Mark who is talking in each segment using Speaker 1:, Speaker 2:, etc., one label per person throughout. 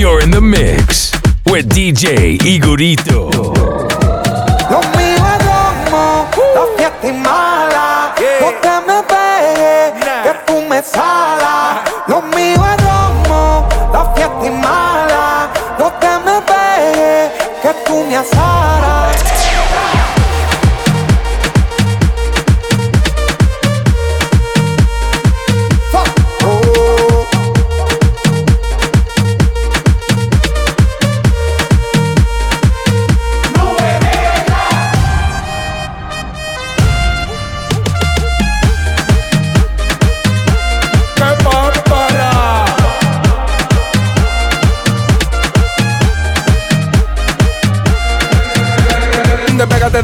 Speaker 1: You're in the mix with DJ Igorito.
Speaker 2: Lo mío es romo, la fiesta es mala. No te me pegues, que tú me salas. Lo mío es romo, la fiesta es mala. No te me pegues, que tú me asaras.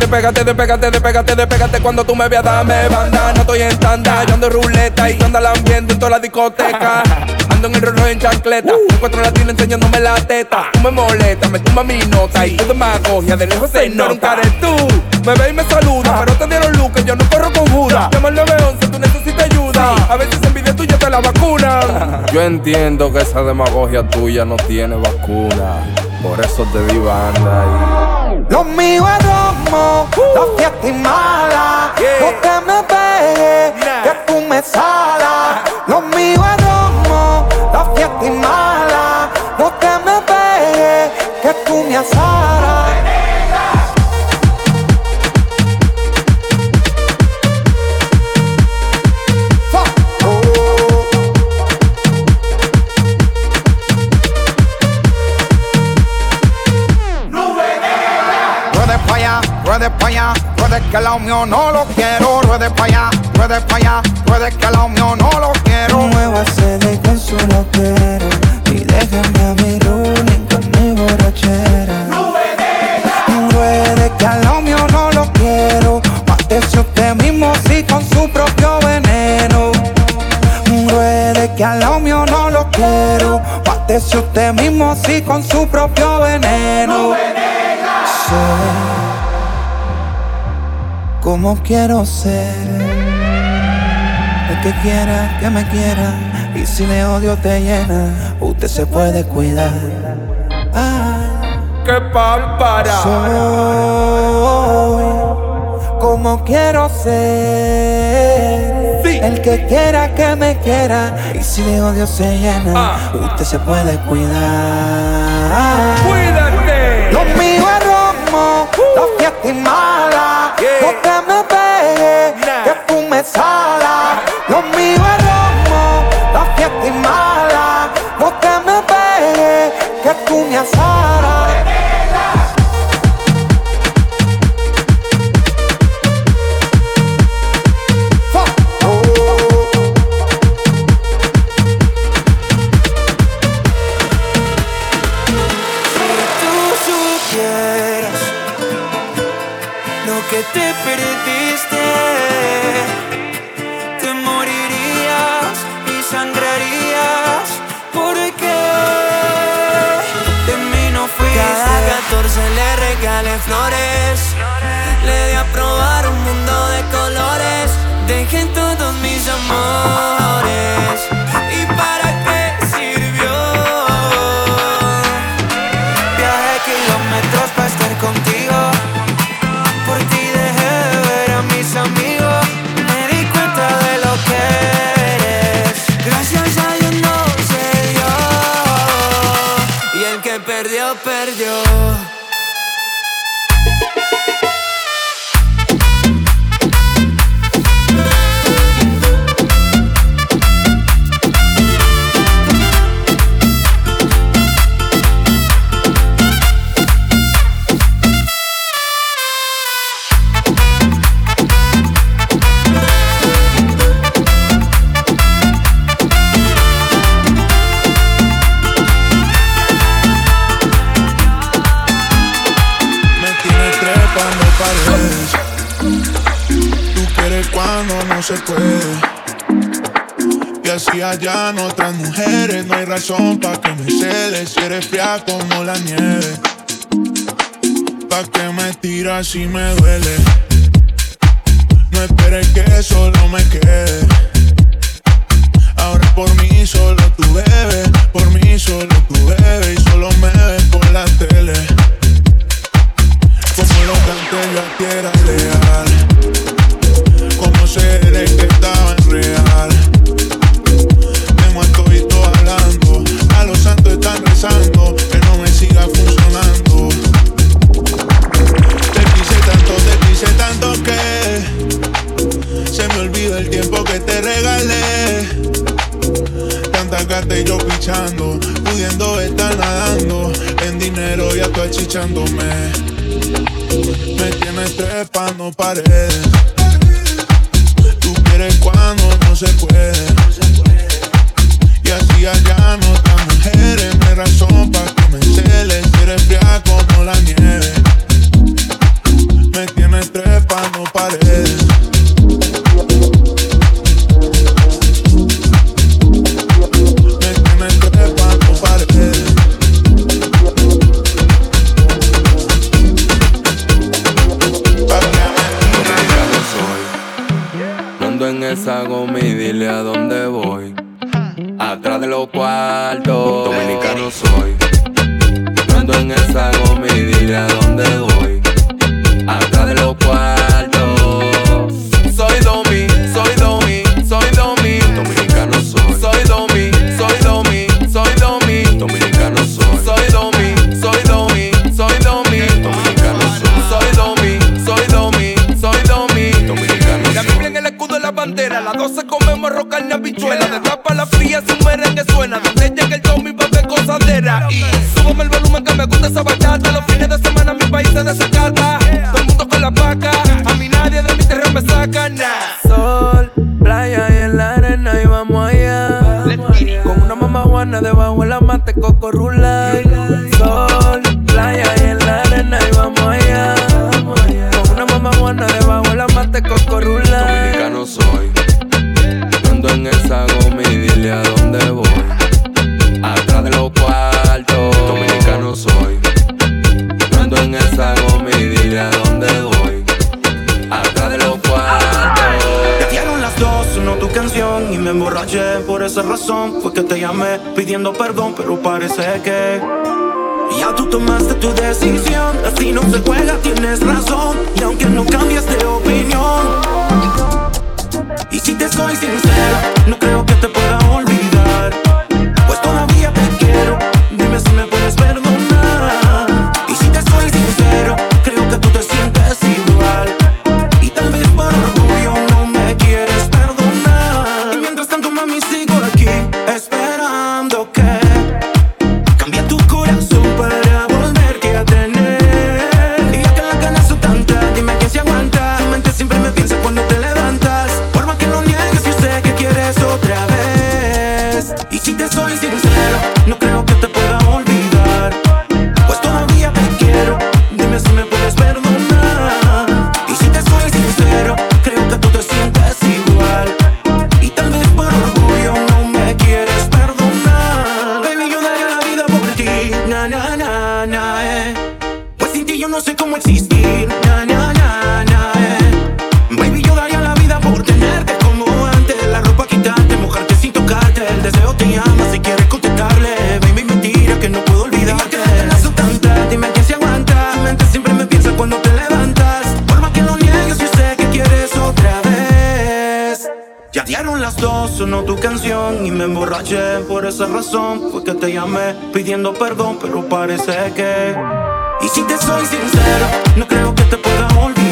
Speaker 3: Despégate, despégate, despégate, despégate, Cuando tú me veas, dame banda. No estoy en tanda, yo ando en ruleta Y ando al ambiente en toda la discoteca. Ando en el reloj en chancleta Encuentro latino enseñándome la teta. Tú me molestas, me tumba mi nota Y tú me acogia, de lejos se nota. eres tú Me ve y me saluda Pero te dieron luz que yo no corro con jura. Llama al 911, tú necesitas ayuda. A veces envidia tuya te la vacunan Yo entiendo que esa demagogia tuya no tiene vacuna. Por eso te di banda y...
Speaker 2: Lo mío es romo, la fiesta es mala. No te me pegues, que tú me salas. Lo mío es romo, la fiesta es mala. No te me pegues, que tú me asaras. Ruede que la mío no quiero
Speaker 4: ser. El que quiera que me quiera y si le odio te llena, usted se puede cuidar. Ay,
Speaker 3: ¡Qué pámpara!
Speaker 4: soy como quiero ser.
Speaker 3: Sí.
Speaker 4: El que quiera que me quiera y si de odio se llena,
Speaker 3: Ah.
Speaker 4: usted se puede cuidar.
Speaker 3: ¡Cuídate!
Speaker 2: Lo mío es romo, la fiesta es mala. No te me pegues,
Speaker 3: Nah.
Speaker 2: que tú me salas. Lo mío es romo, la fiesta es mala. No te me pegues, que tú me.
Speaker 4: Flores, le di a probar un mundo de colores. Dejé todos mis amores. pa' que
Speaker 5: me celes. Si eres fría como la nieve. Pa' que me tiras y me duele. pudiendo estar nadando en dinero ya estoy achichándome. Me tienes trepando paredes. Tú quieres cuando no se puede. Y así allá no mujeres, no hay razón para convencerles. Quieres fría como la nieve.
Speaker 6: perdón, pero parece que ya tú tomaste tu decisión. Así no se juega, tienes razón. Y aunque no cambies de opinión, y si te soy sincero, no creo que te pueda olvidar. por esa razón fue que te llamé pidiendo perdón, pero parece que. Y si te soy sincero, no creo que te pueda olvidar.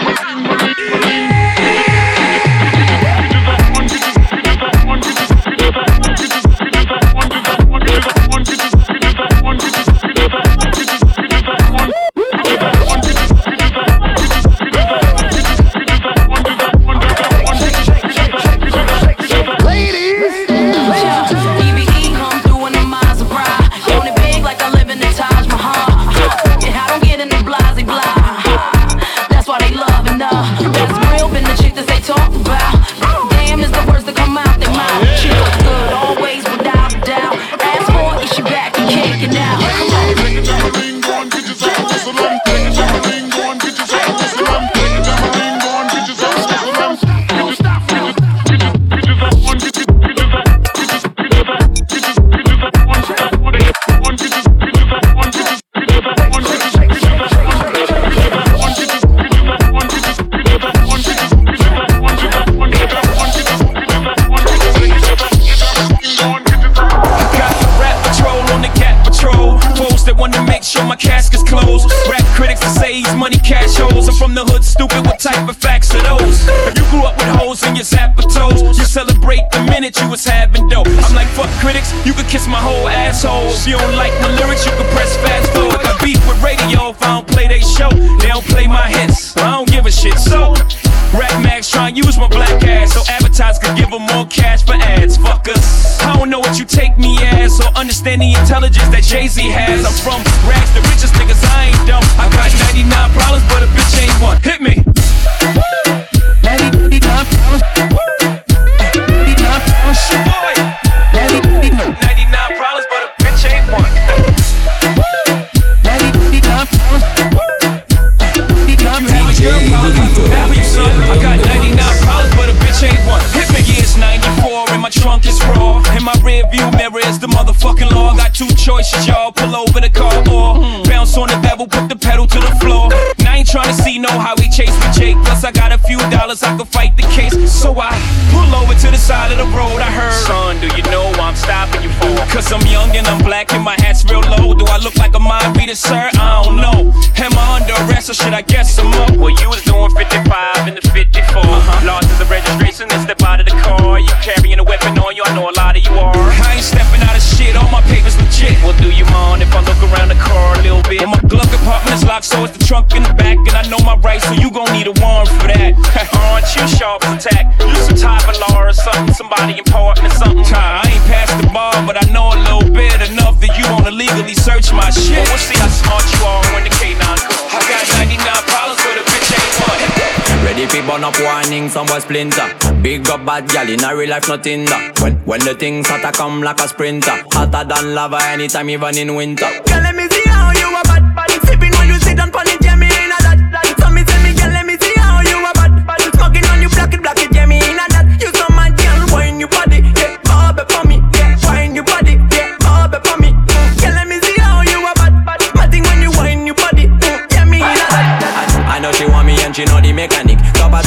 Speaker 7: Yeah.
Speaker 8: Jay Z had. Two choices, y'all. Pull over the car or bounce on the bevel, put the pedal to the floor. Now I ain't trying to see no how we chase with Jake. Plus, I got a few dollars, I could fight the case. So I pull over to the side of the road. I heard, Son, do you know I'm stopping you for? Cause I'm young and I'm black and my hat's real low. Do I look like a mind reader, sir? I don't know. Am I under arrest or should I guess some more? Well, you was doing 55 in the 54. Uh-huh. Lost as a registration and step out of the car. You carrying a weapon on you, I know a lot of you are. I ain't stepping out of shit, all my papers look it. My glove compartment's locked, so it's the trunk in the back. And I know my rights, so you gon' need a warrant for that. Aren't you sharp attack? You some type of law or something, somebody important or something. I ain't past the bar, but I know a little bit enough that you wanna legally search my shit. We'll see how smart you are when the
Speaker 9: Ready fi burn up warning, some boy splinter. Big up bad gal in a real life, nothing that. When when the things start to come like a sprinter, hotter than lava anytime, even in winter.
Speaker 10: Girl, let me see how you a bad bad sipping when you sit down on it.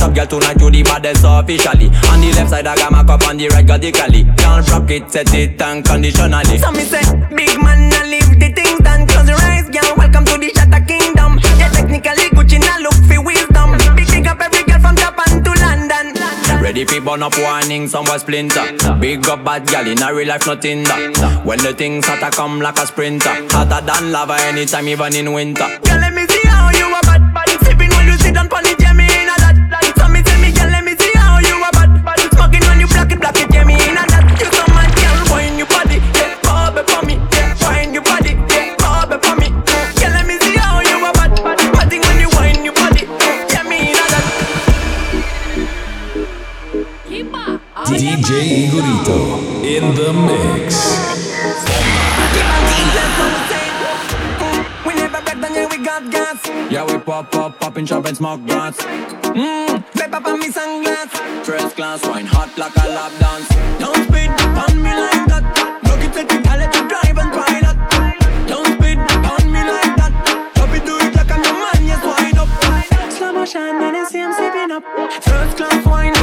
Speaker 9: Top girl tonight you the baddest officially. On the left side I got my cup, on the right got the cali. Can't rock it, set it unconditionally.
Speaker 10: So me say, big man, I leave the things done. Close your eyes, girl. Welcome to the Shatter Kingdom. Yeah, technically Gucci now look for wisdom. Big big up every girl from Japan to London.
Speaker 9: Ready for burn up warning, somewhere splinter. Big up bad gal in a real life, nothing that. When the things hotter come like a sprinter. Hotter than lava anytime, even in winter.
Speaker 10: Girl, let me see how you a bad, bad. Sipping when you sit down pon
Speaker 1: DJ Igorito in the mix.
Speaker 10: Yeah, we got gas.
Speaker 9: Yeah, we pop up, popping chop and smoke blunts.
Speaker 10: Mmm, vape up on me sunglass.
Speaker 9: First class wine, hot like a lap dance.
Speaker 10: Don't speed on me like that. Look it, it, I let you drive and pilot. Don't speed on me like that. Drop it, do it like I'm your man, yes, wind up. Slow motion, and I see I'm sipping up. First class wine,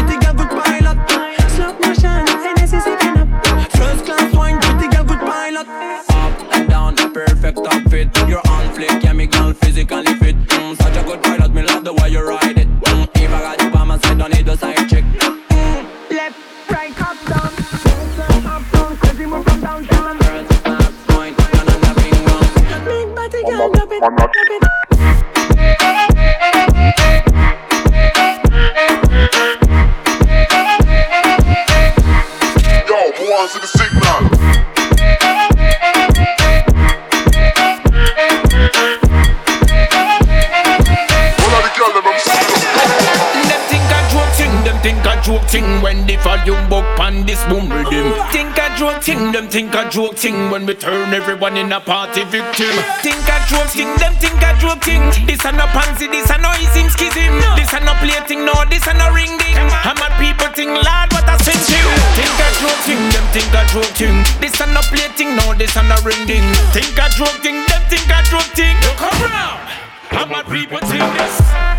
Speaker 8: thing, them think a joke thing when we turn everyone in a party victim. Think a joke thing, them think a joke thing. This a no pansy, this a no ism schism. This a no play thing, no, this a no ring ding. I'm a people thing, lad, what a sense you. Think a joke thing, them think a joke thing. This a no play thing, no, this a no ring ding. Think a joke thing, them think a joke thing. You come round, I'm a people thing this.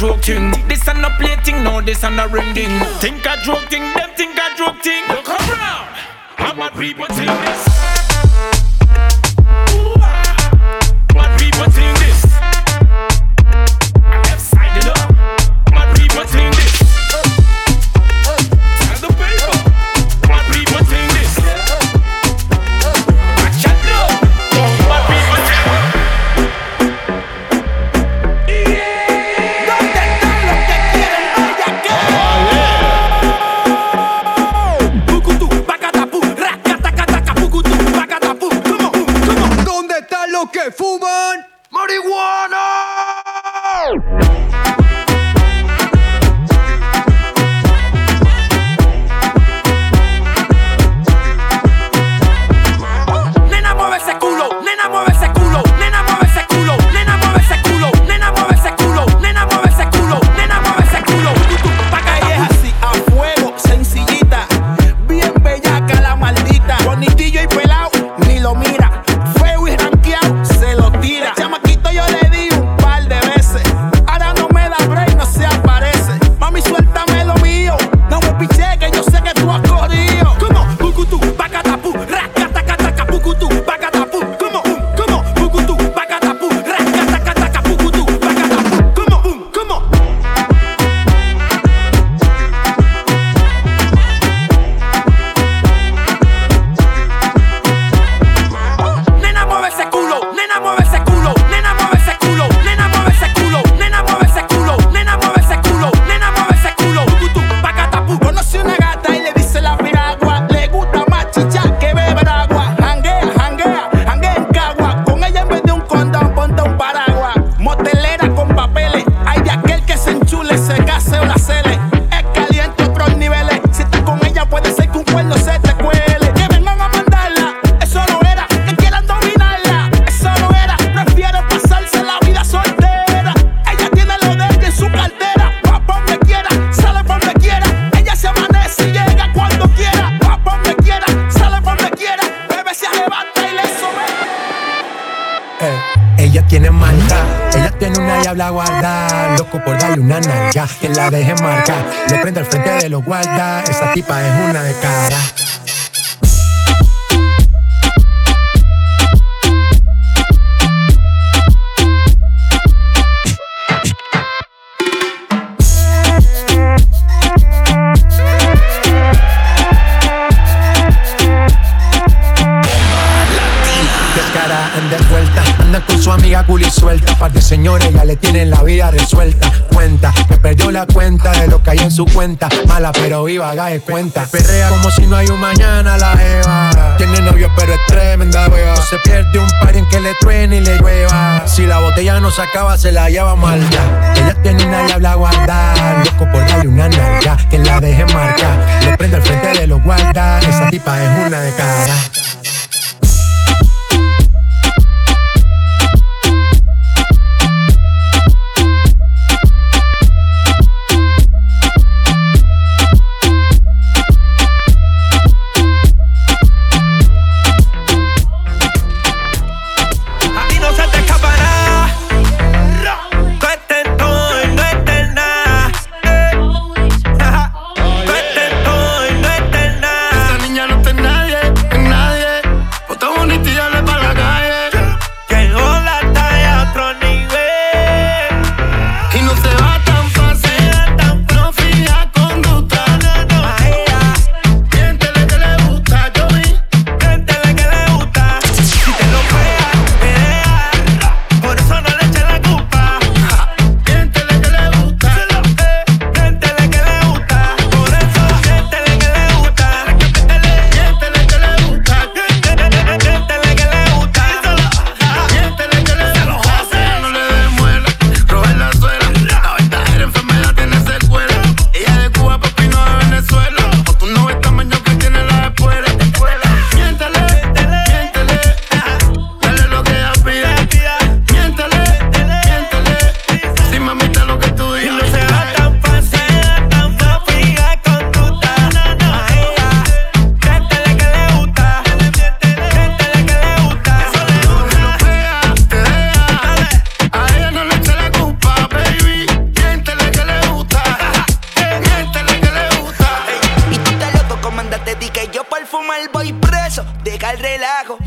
Speaker 8: Joke thing. This a no play thing, no, this a no ring ding. Think a joke thing, them think a joke thing. Look around, I'm a people
Speaker 11: su cuenta. Mala pero viva, haga cuenta. Perrea como si no hay un mañana la Eva. Tiene novio pero es tremenda wea. No se pierde un par en que le truene y le llueva. Si la botella no se acaba, se la lleva mal ya. Ella tiene una diabla guardar. Loco por darle una nalga. Que la deje marcar. Le prende al frente de los guardas. Esa tipa es una de cara.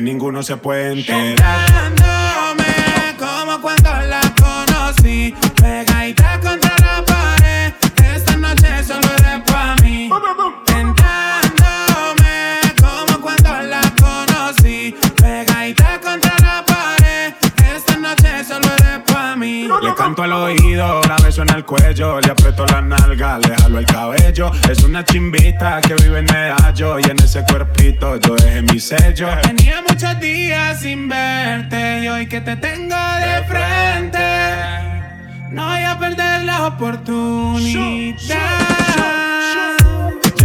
Speaker 12: ninguno se puede enterar. bello. Es una chimbita que vive en el hallo y en ese cuerpito yo dejé mi sello.
Speaker 13: Tenía muchos días sin verte y hoy que te tengo de frente, no voy a perder la oportunidad.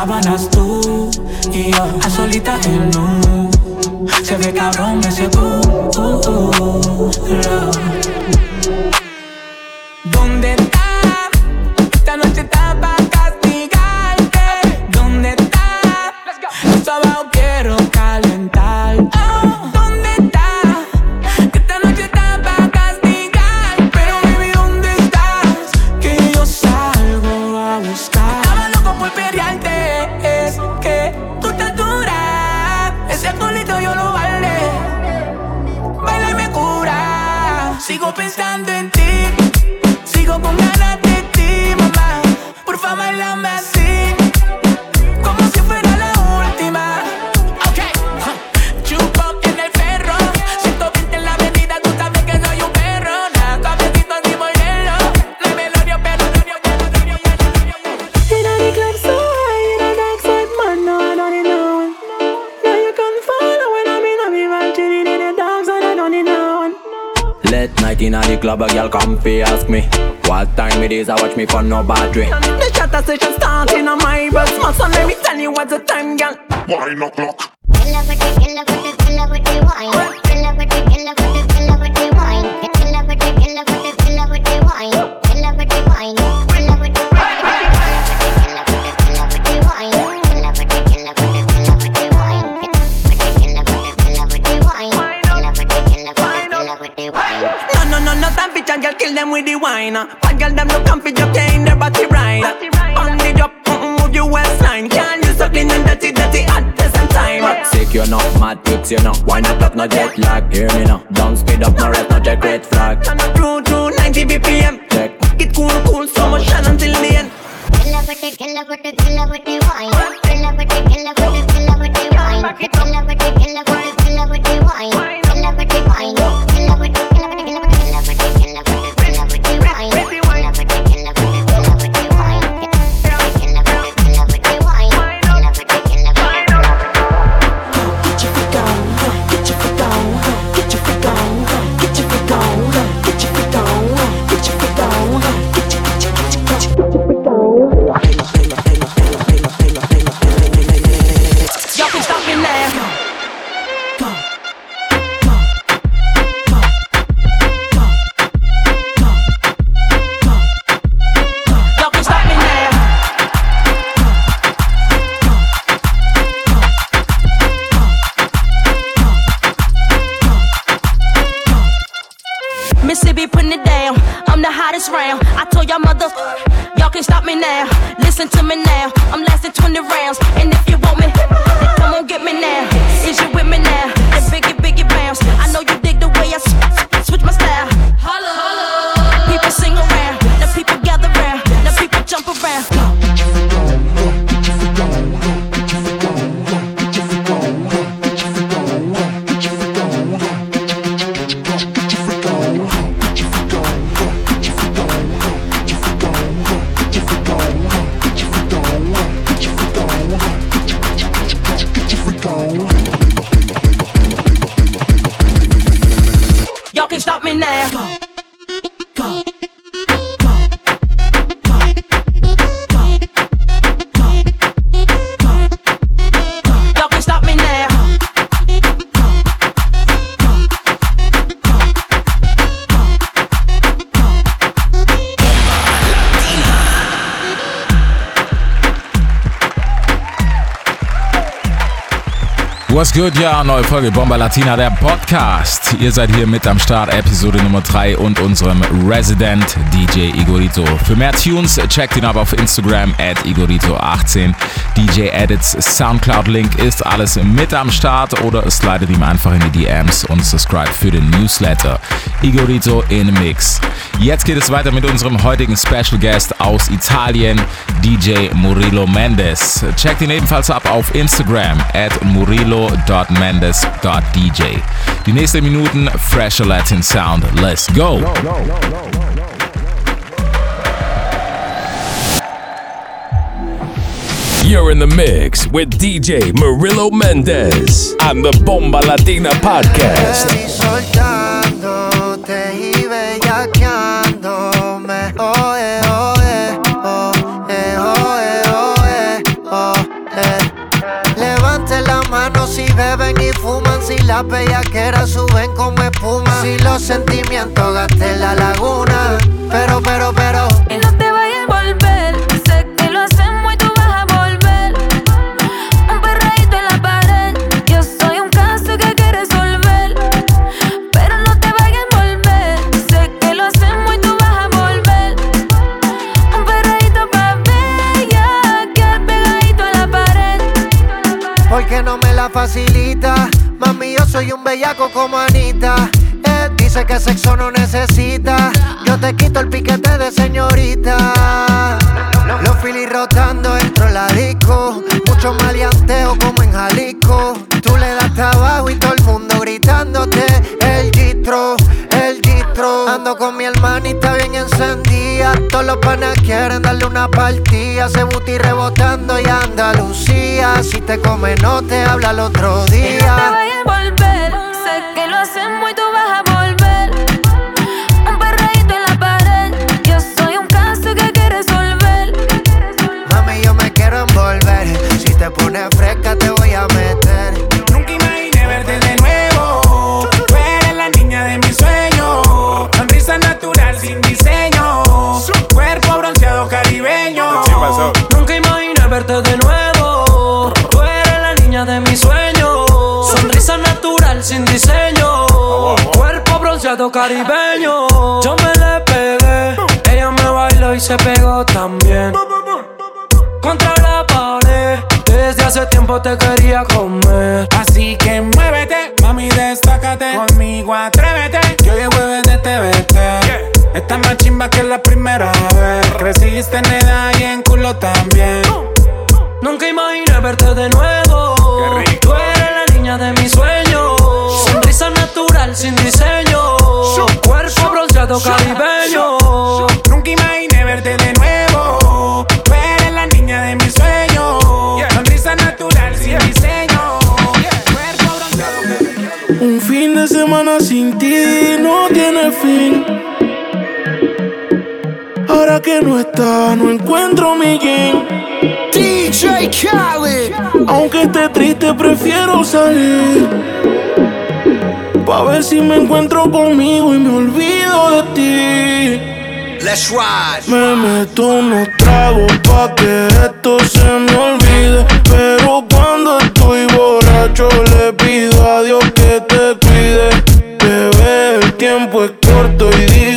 Speaker 13: sábanas tú y yo A solita en un Se ve cabrón ese
Speaker 10: boom uh, uh, uh, for no
Speaker 14: bad drink. hot hits, you
Speaker 10: Why not up, no jet lag, hear me now. Don't speed up, no rest, no
Speaker 15: Good, ja, neue Folge Bomber Latina, der Podcast. Ihr seid hier mit am Start, Episode Nummer 3 und unserem Resident DJ Igorito. Für mehr Tunes checkt ihn ab auf Instagram at Igorito18. DJ Edits Soundcloud-Link ist alles mit am Start oder slidet ihm einfach in die DMs und subscribe für den Newsletter. Igorito in Mix. Jetzt geht es weiter mit unserem heutigen Special Guest aus Italien, DJ Murilo Mendes. Checkt ihn ebenfalls ab auf Instagram at Murillo murilo.mendes.dj. Die nächsten Minuten fresher Latin Sound. Let's go!
Speaker 1: You're in the mix with DJ Murillo Mendez on the Bomba Latina podcast.
Speaker 16: Si las bellaqueras suben como espuma. Si los sentimientos gasten la laguna. Pero, pero, pero.
Speaker 7: Y no te vayas a envolver. Sé que lo hacemos y tú vas a volver. Un perreíto en la pared. Yo soy un caso que hay que resolver. Pero no te vayas a envolver. Sé que lo hacemos y tú vas a volver. Un perreíto pa' bella. Que pegadito a la pared.
Speaker 16: Porque no me la facilita. Bellaco como Anita. Él dice que sexo no necesita. Yo te quito el piquete de señorita. Los filis rotando dentro de la disco. Mucho maleanteo como en Jalisco. Tú le das trabajo y todo el mundo gritándote. El distro, el distro. Ando con mi hermanita bien encendida. Todos los panas quieren darle una partida. Se buti rebotando y Andalucía. Si te come, no te habla el otro día.
Speaker 7: Un
Speaker 17: fin de semana sin ti no tiene fin. Ahora que no está, no encuentro mi king. DJ Khaled. Aunque esté triste, prefiero salir. Pa' ver si me encuentro conmigo y me olvido de ti.
Speaker 18: Let's ride.
Speaker 17: Me meto unos tragos pa' que esto se me olvide. Pero cuando estoy borracho le pido a Dios corto
Speaker 7: y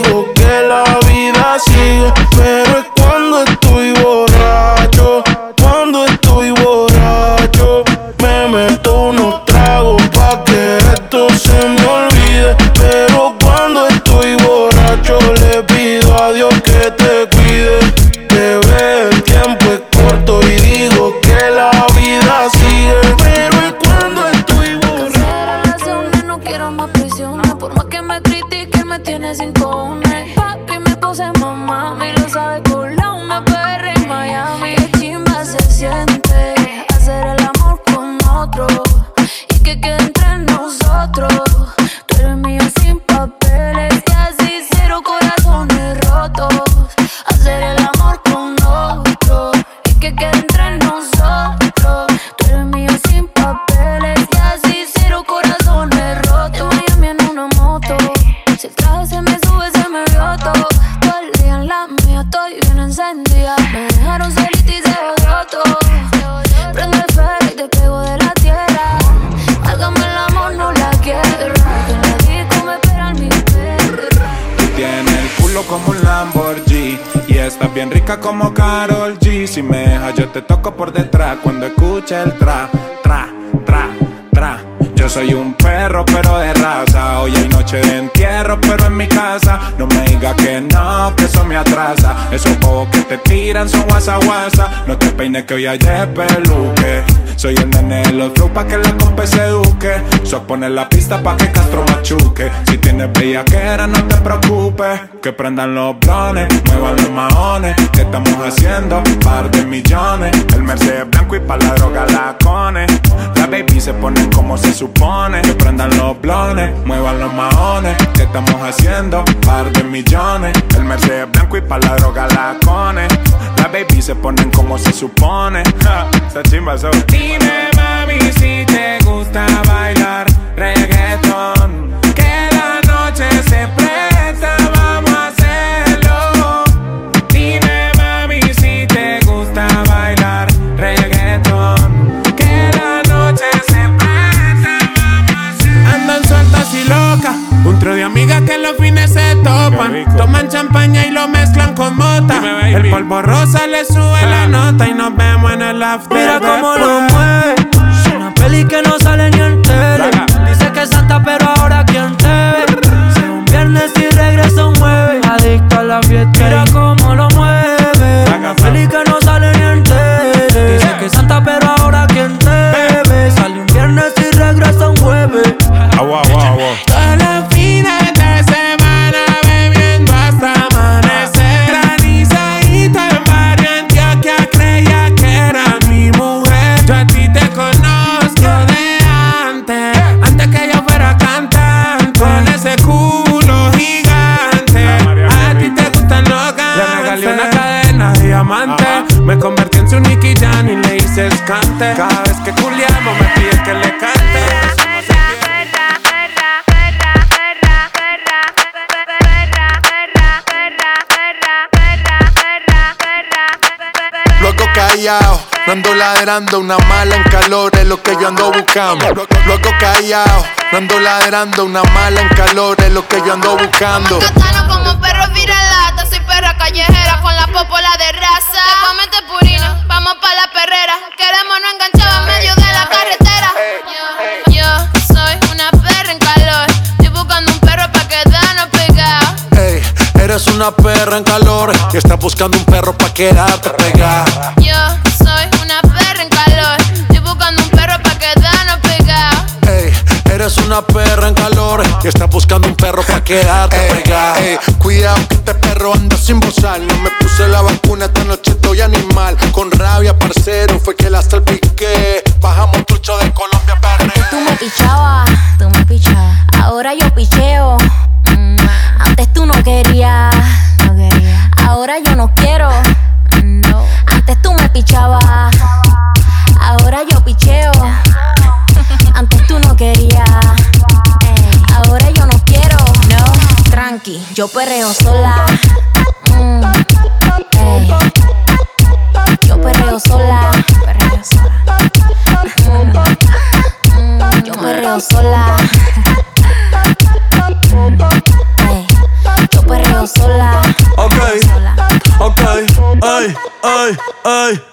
Speaker 12: como Carol G. Si me dejas, yo te toco por detrás cuando escuche el tra. Yo soy un perro, pero de raza. Hoy hay noche de entierro, pero en mi casa. No me diga que no, que eso me atrasa. Esos juegos que te tiran son guasa guasa. No te peines que hoy hay peluque. Soy el nene de los flow pa' que la compa se eduque. So pone la pista pa' que Castro machuque. Si tienes bellaquera, no te preocupes. Que prendan los blones, muevan los maones. ¿Qué estamos haciendo? Par de millones. El Mercedes blanco y pa' la droga la cone. La baby se ponen como se supone. Que prendan los blones, muevan los maones. ¿Qué estamos haciendo? Par de millones. El Mercedes blanco y pa' la droga la cone. La baby se ponen como se supone. Ja, esa chimba. Dime mami si te gusta bailar reggaeton. Topan. Toman champaña y lo mezclan con mota. El polvo rosa le sube la nota y nos vemos en el after.
Speaker 19: Mira cómo lo mueve. Es una peli que no sale ni en tele. Dice que es santa, pero ahora quién te ve. Si un viernes y regresa un jueves. Adicto a la fiesta. Mira cómo
Speaker 12: Me convertí en su Nicky Jan y le hice escante. Cada vez que culiamos me pide que le cante.
Speaker 20: Callado, no ando ladrando, una mala en calor es lo que yo ando buscando. Luego callado, no ando ladrando, una mala en calor es lo que yo ando buscando.
Speaker 21: Como perro perra callejera con la popola de raza. Te comete purina, vamos pa' la perrera. Queremos no enganchar en medio de la carretera. Yo, yo soy una perra en calor. Estoy buscando un perro pa' quedarnos pegados.
Speaker 20: Ey, eres una perra en calor y estás buscando un perro pa' quedarte pegada.
Speaker 21: Yo soy
Speaker 20: eres una perra en calor y estás buscando un perro pa' quedarte pegada. Ey, cuidado que este perro anda sin bozal. No me puse la vacuna, esta noche estoy animal. Con rabia, parcero, fue que la salpiqué. Bajamos trucho de Colombia, perre.
Speaker 22: Tú me pichabas, tú me pichabas. Ahora yo picheo. Mm, Antes tú no querías. Ahora yo no quiero. Antes tú me pichabas. Ahora yo picheo. Antes tú no querías. Tranqui, yo perreo sola. Mm. Yo perreo sola. Perreo sola. Mm, mm, yo perreo sola. Yo perreo sola.
Speaker 20: Ok, ok, ay, ay, ay.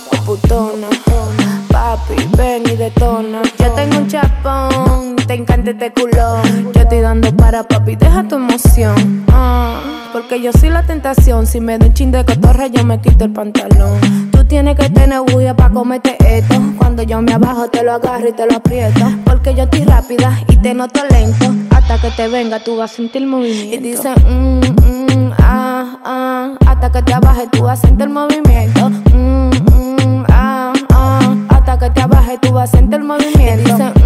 Speaker 23: Putona. Papi, ven y detona. Yo tengo un chapón, te encanta este culón. Yo estoy dando para papi, deja tu emoción. Ah, porque yo soy la tentación. Si me da un chin de cotorra, yo me quito el pantalón. Tú tienes que tener bulla para comerte esto. Cuando yo me abajo, te lo agarro y te lo aprieto. Porque yo estoy rápida y te noto lento. Hasta que te venga, tú vas a sentir movimiento. Y dice, mm, mm, ah, ah. Hasta que te abajes, tú vas a sentir movimiento. Mm, que te abajes, tú vas a sentir movimiento.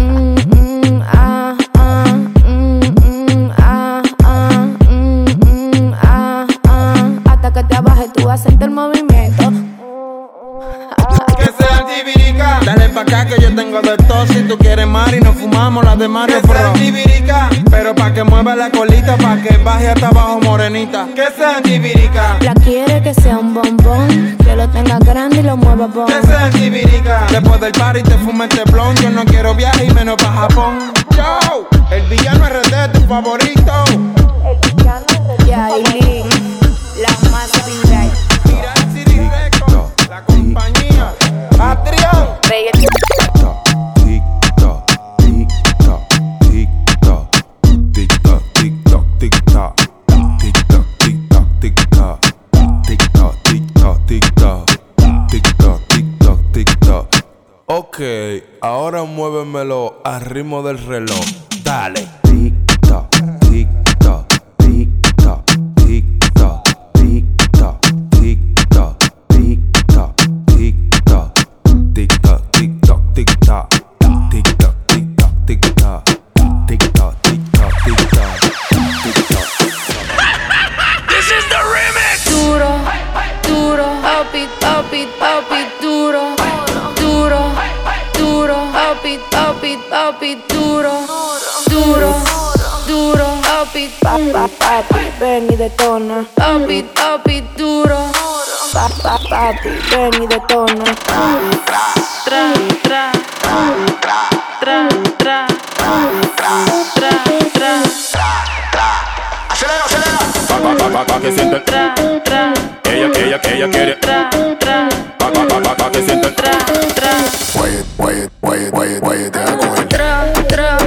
Speaker 24: Acá que yo tengo de todo. Si tú quieres mar y nos fumamos las de Mario Bros. Pero pa' que mueva la colita, pa' que baje hasta abajo morenita. Que sea antibirica.
Speaker 23: La quiere que sea un bombón, que lo tenga grande y lo mueva bon.
Speaker 24: Que sea antibirica. Después del party te fume este blon. Yo no quiero viaje y menos pa' Japón. Yo, el villano RD, tu favorito.
Speaker 23: El villano RD. Yailin, la más
Speaker 24: la compañía. Patreon.
Speaker 3: Ok, ahora muévemelo al ritmo del reloj. Dale.
Speaker 7: This
Speaker 23: Pa, papi, ven y detona.
Speaker 21: papi, papi, duro,
Speaker 23: Pa, pa, papi, ven y detona.
Speaker 21: tra, tra, tra, tra, tra, tra, tra.
Speaker 25: Pa, pa, pa, pa, que siente. Ella, ella, que ella quiere. Pa, pa, pa, pa, pa, que siente.
Speaker 26: Él.
Speaker 21: Tra, tra, tra,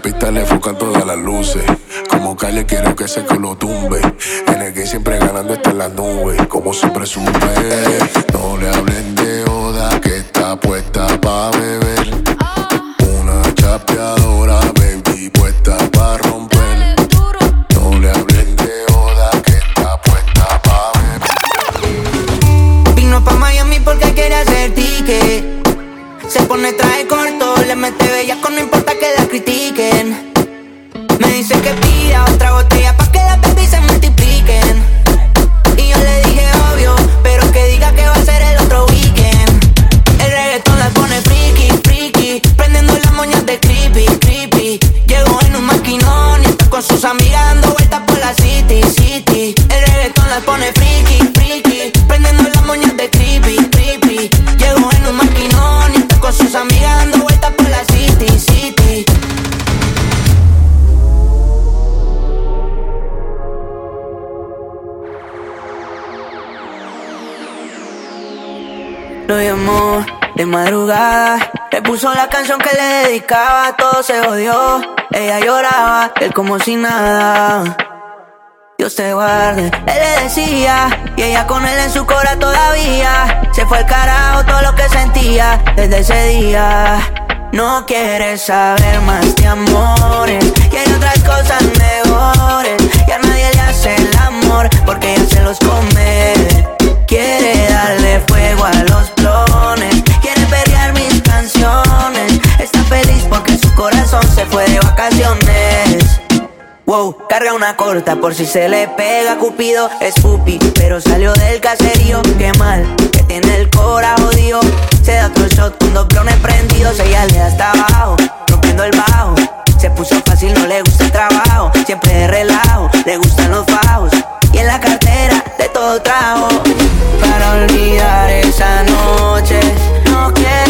Speaker 26: pista le enfocan todas las luces. Como Kyle quiero que se lo tumbe. En el que siempre ganando está en las nubes. Como se presume. No le hablen de Oda que está puesta pa' beber. Una chapeadora, baby, puesta pa' romper. No le hablen de Oda que está puesta pa' beber.
Speaker 11: Vino pa' Miami porque quiere hacer ticket. Se pone traje corto, le mete bellaco, no importa critiquen. Me dice que pida otra botella pa' que las baby se multipliquen. Y yo le dije obvio, pero que diga que va a ser el otro weekend. El reggaetón la pone friki, friki, prendiendo las moñas de creepy, creepy. Llegó en un maquinón y está con sus amigas dando vueltas por la city, city. El reggaetón la pone friki, de madrugada, le puso la canción que le dedicaba, todo se odió. Ella lloraba, él como si nada. Dios te guarde, él le decía, y ella con él en su cora todavía. Se fue al carajo todo lo que sentía desde ese día. No quiere saber más de amores, quiere otras cosas mejores. Y a nadie le hace el amor porque ella se los come. Quiere darle fuego a los Está feliz porque su corazón se fue de vacaciones. Wow, carga una corta por si se le pega Cupido es pupi, pero salió del caserío. Qué mal, que tiene el cora jodido Se da otro shot con dos blones prendidos Ella le da hasta abajo, rompiendo el bajo. Se puso fácil, no le gusta el trabajo Siempre de relajo, le gustan los bajos. Y en la cartera de todo trajo Para olvidar esa noche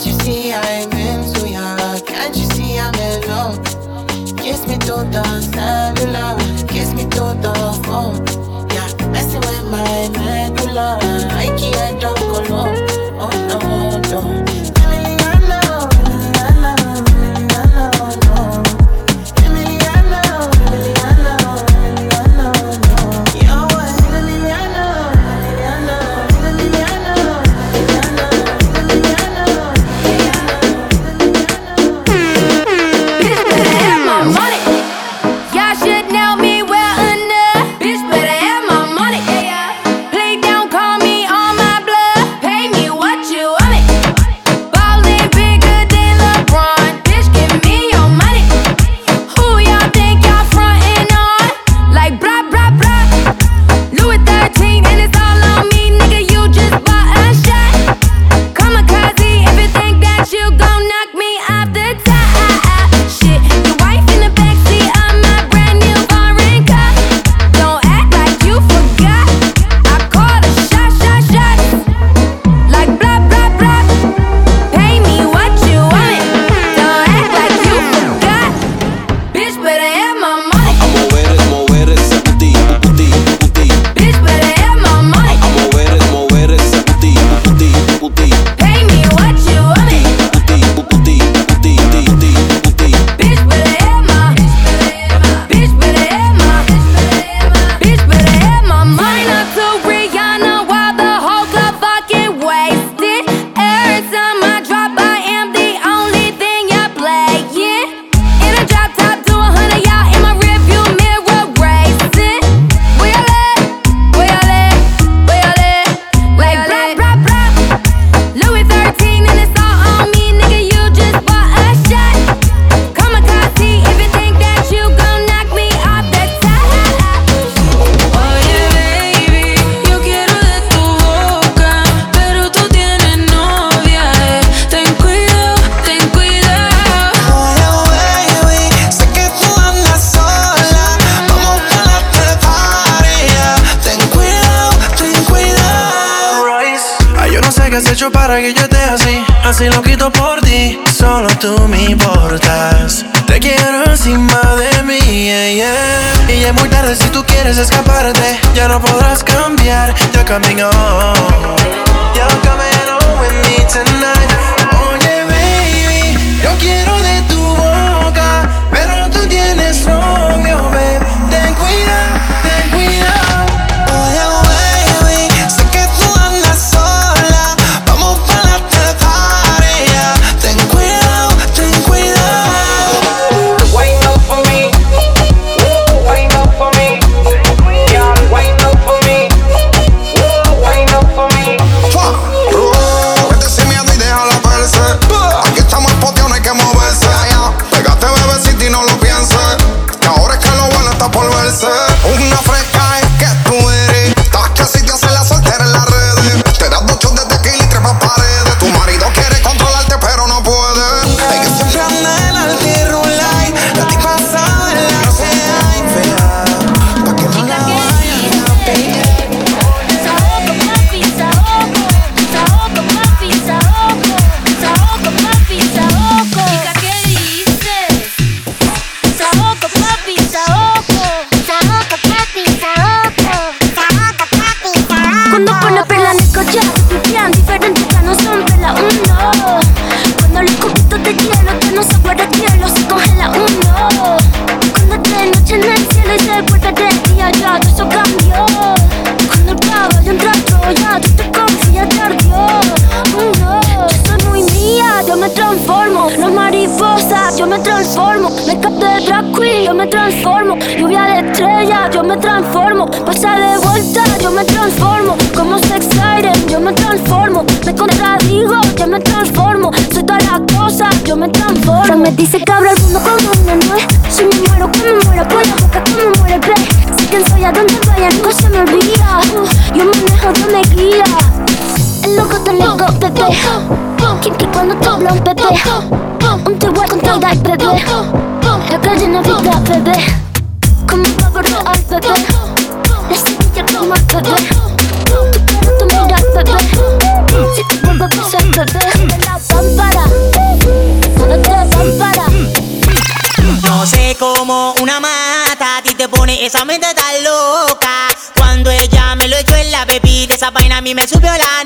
Speaker 10: Can't you see I'm into ya? Can't you see I'm in love? Kiss me to the cellular, kiss me to the phone. Yeah, messing with my
Speaker 21: medulla. I can't, I
Speaker 27: don't. para que yo esté así. Así lo quito por ti, solo tú me importas. Te quiero encima de mí, yeah, yeah. Y ya es muy tarde si tú quieres escaparte. Ya no podrás cambiar, ya caminó. Ya caminó with me tonight. Oye, baby, yo quiero
Speaker 21: de Dice que
Speaker 28: esa mente tan loca. Cuando ella me lo echó en la bebida, esa vaina a mí me subió la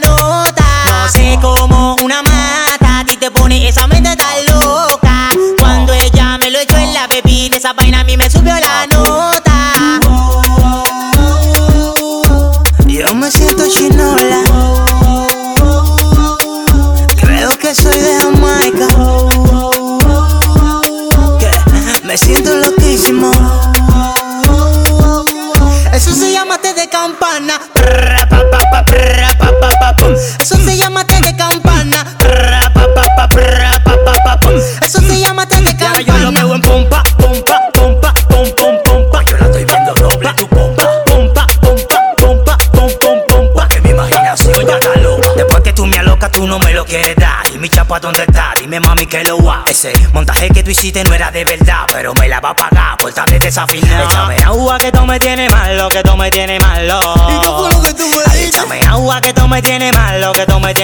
Speaker 28: Dime, mami, que lo va. Ese montaje que tú hiciste no era de verdad, pero me la va a pagar por estar desafinado. Échame agua que tú me tienes malo, que tú me tienes malo. ¿Y qué fue lo que tú me dijiste? Échame agua que tú me tienes malo, que tú me tienes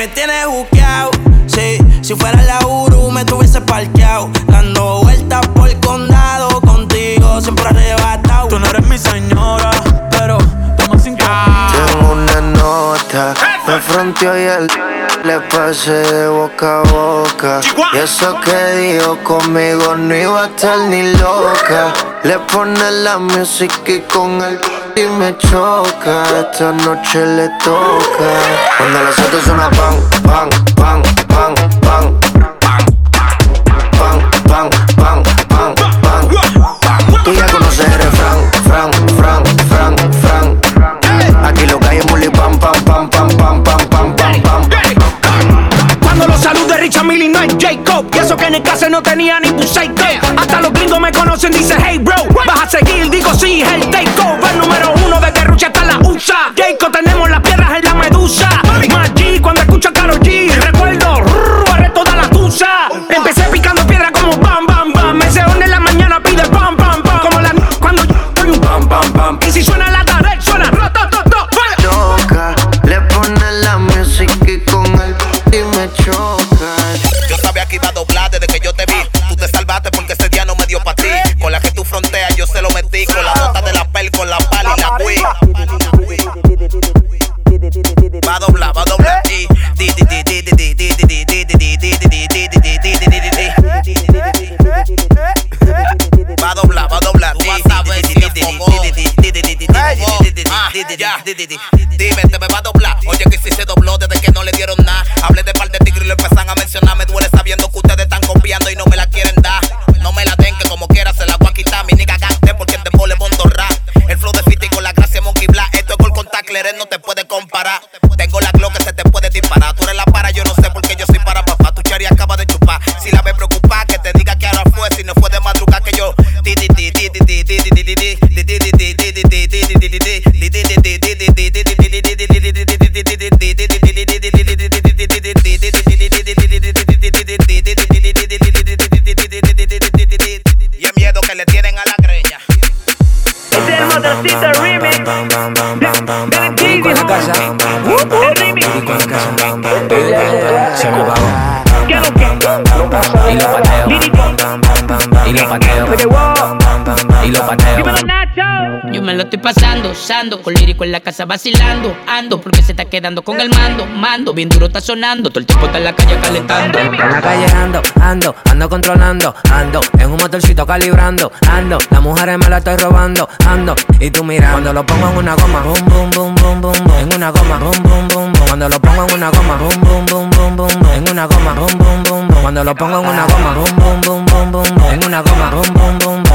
Speaker 6: me
Speaker 11: tienes buqueado. Sí, si fuera la Uru, me tuviese parqueado. Dando vueltas por el condado. Contigo siempre arrebatado.
Speaker 6: Tú no eres mi señora Pero toma cinco
Speaker 16: Tengo una nota, me fronteó y él le pasé de boca a boca. Y eso que dijo conmigo no iba a estar ni loca. Le pone la música y con el y me choca. Esta noche le toca. Cuando las autos suena pan, pan, pan, pan, pan. Pan, pan, pan, pan, pan. Tú ya conoces el refrán, fran, fran, fran, fran. Aquí lo que hay es muli pam, pam, pam, pam, pam, pam, pam, pam, pam.
Speaker 18: Cuando los salude Richard Millie no es Jacob Y eso que en el caso no tenía ni tu Hasta los gringos me conocen, dice hey bro Vas a seguir, digo sí, es
Speaker 29: estoy pasando, usando, con en la casa vacilando, ando porque se está quedando con el mando, mando, bien duro está sonando, todo el tiempo está en la calle calentando.
Speaker 30: En la calle ando, ando, ando controlando, ando, en un motorcito calibrando, ando, las mujeres me la estoy robando, ando, y tú mira, cuando lo pongo en una goma, boom, boom, boom, boom, boom, en una goma, boom, boom, boom, boom, cuando lo pongo en una goma, boom, boom, boom, boom, boom, en una goma, boom, boom, boom, cuando lo pongo en una goma, boom, boom, boom, boom, boom, boom, en una goma, boom, boom, boom,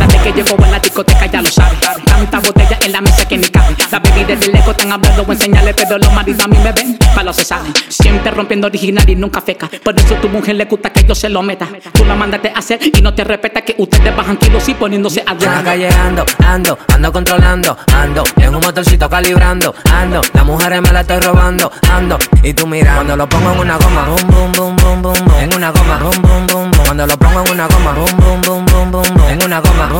Speaker 31: Cada vez que llego a la discoteca ya lo saben. Tanta botella en la mesa que ni cabe. La bebida del lejos están hablando o enseñarle, pero los maridos a mí me ven. Palos se saben. Siempre rompiendo original y nunca feca. Por eso tu mujer le gusta que yo se lo meta. Tú la mandaste a hacer y no te respeta que ustedes bajan kilos y poniéndose a
Speaker 30: En la
Speaker 29: dieta.
Speaker 30: calle ando, ando, ando controlando, ando, en un motorcito calibrando, ando, las mujeres me la estoy robando, ando, y tú mira, cuando lo pongo en una goma, boom, boom, boom, boom, boom, en una goma, boom, boom, boom, boom, cuando lo pongo en una goma, boom, boom, boom, boom, boom, boom, en una goma, boom,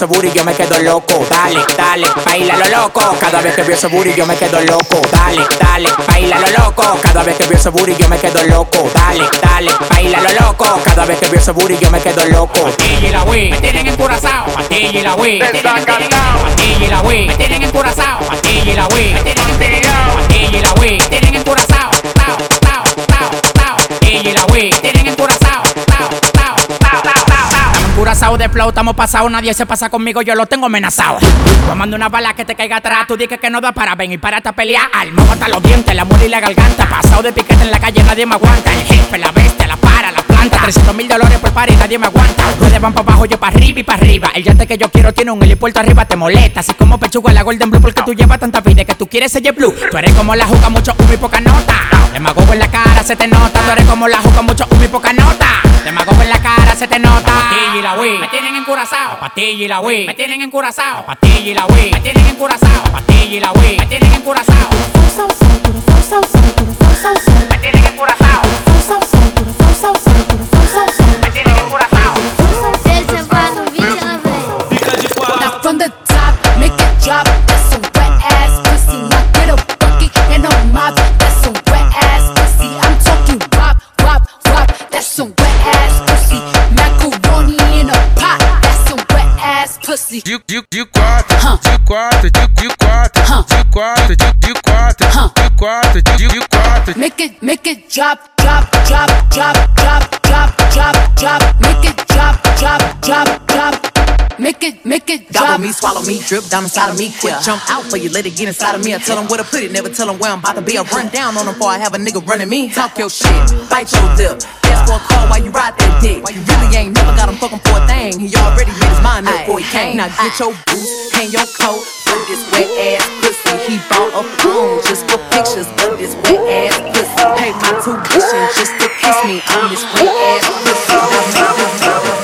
Speaker 32: ese booty yo me quedo loco. Dale, dale, baila lo loco. Cada vez que veo ese booty yo me quedo loco. Dale, dale, baila lo loco. Cada vez que veo ese booty yo me quedo loco. Dale, dale, baila lo loco. Cada vez que veo ese booty yo me quedo loco.
Speaker 29: Y la Wii, me tienen encurazao. Patilla y la Wii, encurazao. Patilla y la Wii, me tienen encurazao. Patilla y la Wii, me tienen encurazao. Patilla y la Wii, me tienen encurazao. Tao, tao, y la Wii, Encurazados de flow, estamos pasados, nadie se pasa conmigo, yo lo tengo amenazado. Tomando una bala que te caiga atrás, tú dices que no da para ven y párate a pelear. Almo hasta los dientes, la muela y la garganta. Pasado de piquete en la calle, nadie me aguanta. El jefe, la bestia, la para, la planta. 300 mil dólares por par y nadie me aguanta. Ustedes van para abajo, yo para arriba y para arriba. El yate que yo quiero tiene un helipuerto arriba, te molesta. Así como pechuga la Golden Blue, porque tú llevas tanta vida que tú quieres ser blue. Tú eres como la juca, mucho humo y poca nota. Demagogo en la cara, se te nota. Tú eres como la juca, mucho humo y poca nota. Demagogo en la cara, se te nota. Patilla y la Wii, me tienen encurazao. Patilla y la Wii, me tienen encurazao. Patilla y la Wii, me tienen encurazao. Patilla y la Wii, me tienen encurazao.
Speaker 21: Drop, drop.
Speaker 33: Me, drip down inside of me. Quick jump out for you, let it get inside of me. I tell them where to put it, never tell them where I'm about to be. I run down on them before I have a nigga running me. Talk your shit, bite your lip. Ask for a call while you ride that dick. Why you really ain't never got him fucking for a thing. He already made his mind up before he came. Now get your boots, hang your coat for this wet ass pussy. He bought a phone just for pictures of this wet ass pussy. Pay my tuition just to kiss me on this wet ass pussy.
Speaker 34: Ya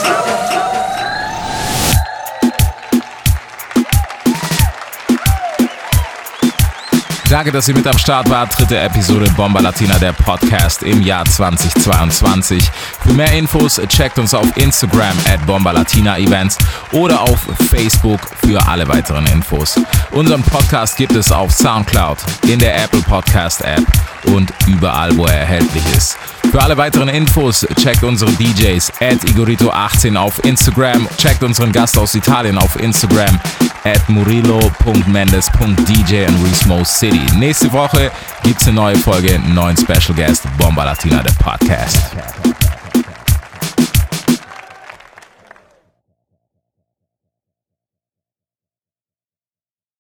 Speaker 15: Danke, dass ihr mit am Start wart. Dritte Episode Bomba Latina, der Podcast im Jahr 2022. Für mehr Infos checkt uns auf Instagram at Bomba Latina Events oder auf Facebook für alle weiteren Infos. Unseren Podcast gibt es auf Soundcloud, in der Apple Podcast App und überall, wo er erhältlich ist. Für alle weiteren Infos checkt unsere DJs at Igorito18 auf Instagram, checkt unseren Gast aus Italien auf Instagram at murilo.mendes.dj in Resmo City. Nächste Woche gibt's eine neue Folge, einen neuen Special Guest, Bomba Latina, der Podcast.